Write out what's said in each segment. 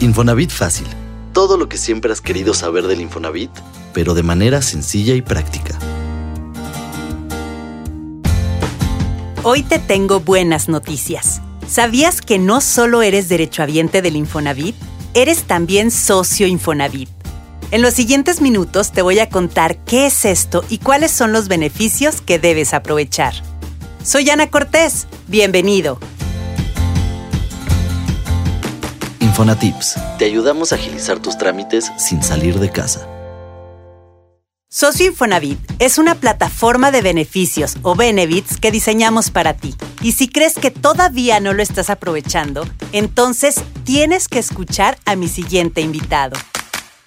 Infonavit Fácil. Todo lo que siempre has querido saber del Infonavit, pero de manera sencilla y práctica. Hoy te tengo buenas noticias. ¿Sabías que no solo eres derechohabiente del Infonavit? Eres también socio Infonavit. En los siguientes minutos te voy a contar qué es esto y cuáles son los beneficios que debes aprovechar. Soy Ana Cortés. Bienvenido. Infonatips. Te ayudamos a agilizar tus trámites sin salir de casa. Socio Infonavit es una plataforma de beneficios o benefits que diseñamos para ti. Y si crees que todavía no lo estás aprovechando, entonces tienes que escuchar a mi siguiente invitado.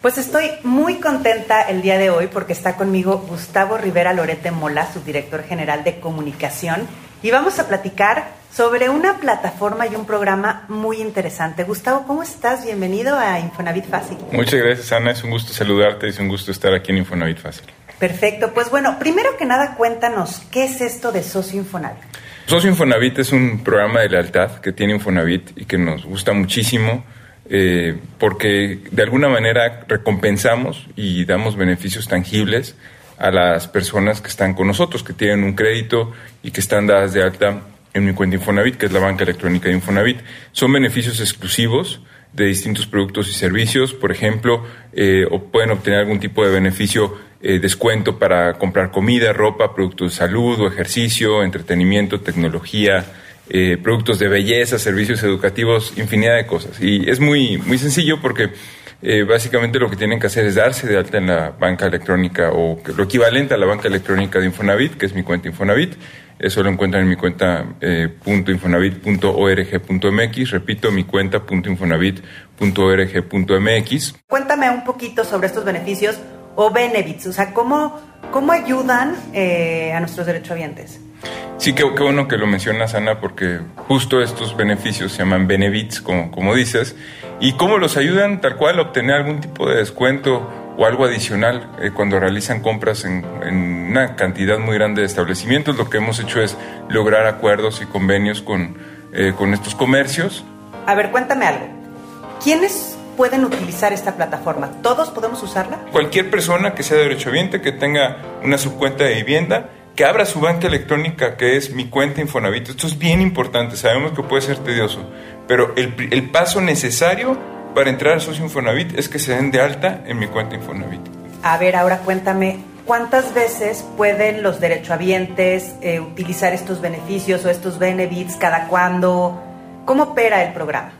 Pues estoy muy contenta el día de hoy porque está conmigo Gustavo Rivera Lorete Mola, su director general de comunicación, y vamos a platicar sobre una plataforma y un programa muy interesante. Gustavo, ¿cómo estás? Bienvenido a Infonavit Fácil. Muchas gracias, Ana. Es un gusto saludarte, es un gusto estar aquí en Infonavit Fácil. Perfecto. Pues bueno, primero que nada, cuéntanos, ¿qué es esto de Socio Infonavit? Socio Infonavit es un programa de lealtad que tiene Infonavit y que nos gusta muchísimo eh, porque de alguna manera recompensamos y damos beneficios tangibles a las personas que están con nosotros, que tienen un crédito y que están dadas de alta en mi cuenta Infonavit, que es la banca electrónica de Infonavit. Son beneficios exclusivos de distintos productos y servicios, por ejemplo, eh, o pueden obtener algún tipo de beneficio, eh, descuento para comprar comida, ropa, productos de salud o ejercicio, entretenimiento, tecnología, eh, productos de belleza, servicios educativos, infinidad de cosas. Y es muy, muy sencillo porque eh, básicamente lo que tienen que hacer es darse de alta en la banca electrónica o lo equivalente a la banca electrónica de Infonavit, que es mi cuenta Infonavit. Eso lo encuentran en mi cuenta eh, .infonavit.org.mx. Repito, mi cuenta .infonavit.org.mx. Cuéntame un poquito sobre estos beneficios o benefits, o sea, ¿cómo, cómo ayudan a nuestros derechohabientes? Sí, qué, bueno que lo mencionas, Ana, porque justo estos beneficios se llaman benefits, como, como dices, y cómo los ayudan tal cual a obtener algún tipo de descuento o algo adicional eh, cuando realizan compras en, una cantidad muy grande de establecimientos. Lo que hemos hecho es lograr acuerdos y convenios con, eh, con estos comercios. A ver, cuéntame algo. ¿Quiénes pueden utilizar esta plataforma? ¿Todos podemos usarla? Cualquier persona que sea derechohabiente, que tenga una subcuenta de vivienda, que abra su banca electrónica, que es mi cuenta Infonavit. Esto es bien importante, sabemos que puede ser tedioso, pero el, el paso necesario para entrar a Socio Infonavit es que se den de alta en mi cuenta Infonavit. A ver, ahora cuéntame, ¿cuántas veces pueden los derechohabientes eh, utilizar estos beneficios o estos benefits? ¿Cada cuándo? ¿Cómo opera el programa?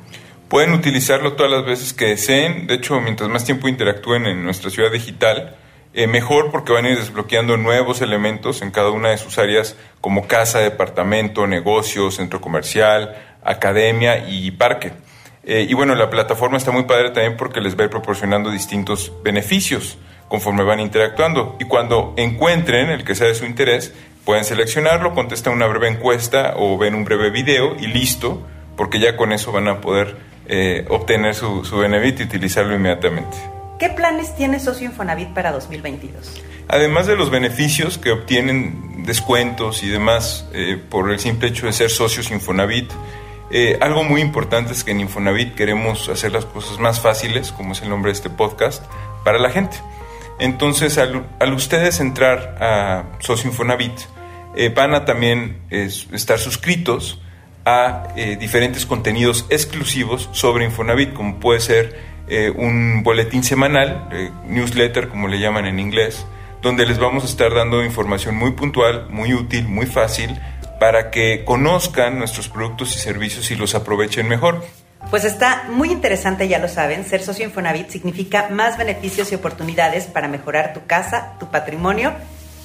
Pueden utilizarlo todas las veces que deseen. De hecho, mientras más tiempo interactúen en nuestra ciudad digital, eh, mejor porque van a ir desbloqueando nuevos elementos en cada una de sus áreas como casa, departamento, negocio, centro comercial, academia y parque. Eh, y bueno, la plataforma está muy padre también porque les va a ir proporcionando distintos beneficios conforme van interactuando. Y cuando encuentren el que sea de su interés, pueden seleccionarlo, contestan una breve encuesta o ven un breve video y listo, porque ya con eso van a poder eh, obtener su, su y utilizarlo inmediatamente. ¿Qué planes tiene Socio Infonavit para 2022? Además de los beneficios que obtienen, descuentos y demás eh, por el simple hecho de ser socios Infonavit, eh, algo muy importante es que en Infonavit queremos hacer las cosas más fáciles, como es el nombre de este podcast, para la gente. Entonces, al, ustedes entrar a Socio Infonavit, eh, van a también estar suscritos a diferentes contenidos exclusivos sobre Infonavit, como puede ser eh, un boletín semanal, eh, newsletter como le llaman en inglés, donde les vamos a estar dando información muy puntual, muy útil, muy fácil, para que conozcan nuestros productos y servicios y los aprovechen mejor. Pues está muy interesante, ya lo saben, ser socio Infonavit significa más beneficios y oportunidades para mejorar tu casa, tu patrimonio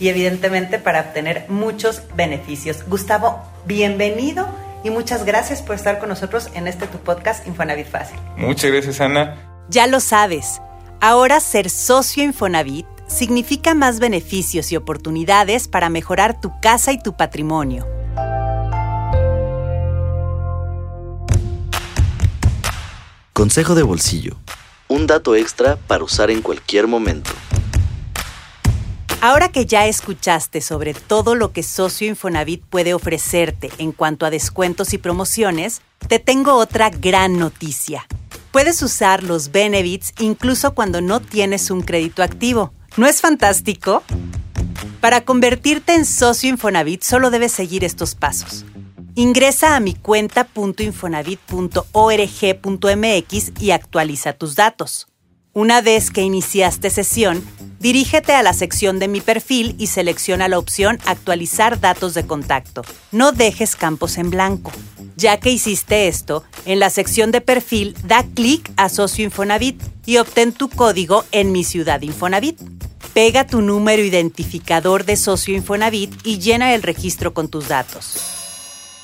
y evidentemente para obtener muchos beneficios. Gustavo, bienvenido y muchas gracias por estar con nosotros en este tu podcast Infonavit Fácil. Muchas gracias, Ana. Ya lo sabes, ahora ser socio Infonavit significa más beneficios y oportunidades para mejorar tu casa y tu patrimonio. Consejo de bolsillo. Un dato extra para usar en cualquier momento. Ahora que ya escuchaste sobre todo lo que Socio Infonavit puede ofrecerte en cuanto a descuentos y promociones, te tengo otra gran noticia. Puedes usar los Benefits incluso cuando no tienes un crédito activo. ¿No es fantástico? Para convertirte en socio Infonavit solo debes seguir estos pasos. Ingresa a mi cuenta.infonavit.org.mx y actualiza tus datos. Una vez que iniciaste sesión, dirígete a la sección de mi perfil y selecciona la opción Actualizar datos de contacto. No dejes campos en blanco. Ya que hiciste esto, en la sección de perfil da clic a Socio Infonavit y obtén tu código en Mi Ciudad Infonavit. Pega tu número identificador de Socio Infonavit y llena el registro con tus datos.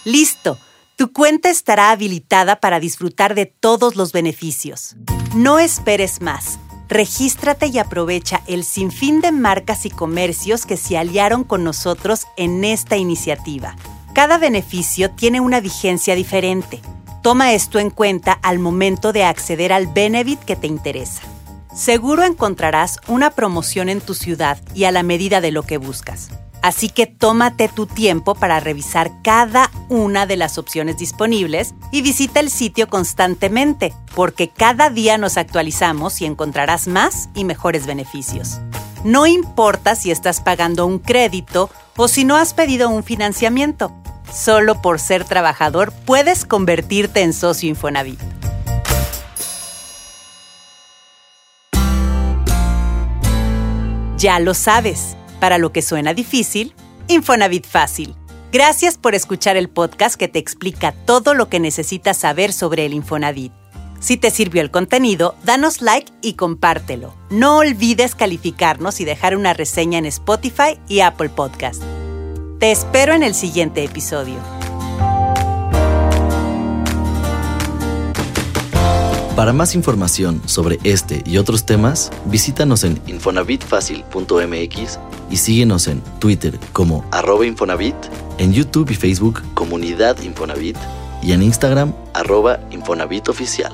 ¡Listo! Tu cuenta estará habilitada para disfrutar de todos los beneficios. No esperes más. Regístrate y aprovecha el sinfín de marcas y comercios que se aliaron con nosotros en esta iniciativa. Cada beneficio tiene una vigencia diferente. Toma esto en cuenta al momento de acceder al Benefit que te interesa. Seguro encontrarás una promoción en tu ciudad y a la medida de lo que buscas. Así que tómate tu tiempo para revisar cada una de las opciones disponibles y visita el sitio constantemente, porque cada día nos actualizamos y encontrarás más y mejores beneficios. No importa si estás pagando un crédito o si no has pedido un financiamiento. Solo por ser trabajador puedes convertirte en socio Infonavit. Ya lo sabes. Para lo que suena difícil, Infonavit Fácil. Gracias por escuchar el podcast que te explica todo lo que necesitas saber sobre el Infonavit. Si te sirvió el contenido, danos like y compártelo. No olvides calificarnos y dejar una reseña en Spotify y Apple Podcast. Te espero en el siguiente episodio. Para más información sobre este y otros temas, visítanos en infonavitfacil.mx y síguenos en Twitter como arroba Infonavit, en YouTube y Facebook Comunidad Infonavit y en Instagram arroba Infonavit Oficial.